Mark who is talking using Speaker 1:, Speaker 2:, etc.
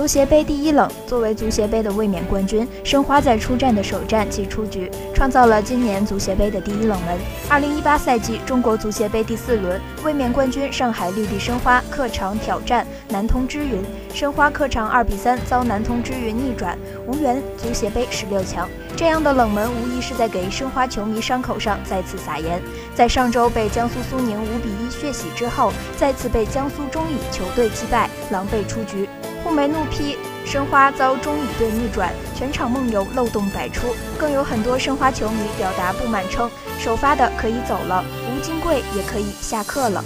Speaker 1: 足协杯第一冷，作为足协杯的卫冕冠军，申花在出战的首战即出局，创造了今年足协杯的第一冷门。二零一八赛季中国足协杯第四轮，卫冕冠军上海绿地申花客场挑战南通之云，申花客场二比三遭南通之云逆转，无缘足协杯十六强。这样的冷门无疑是在给申花球迷伤口上再次撒盐。在上周被江苏苏宁五比一血洗之后，再次被江苏中乙球队击败，狼狈出局。沪媒怒批申花遭中乙队逆转，全场梦游漏洞百出，更有很多申花球迷表达不满，称首发的可以走了，吴金贵也可以下课了。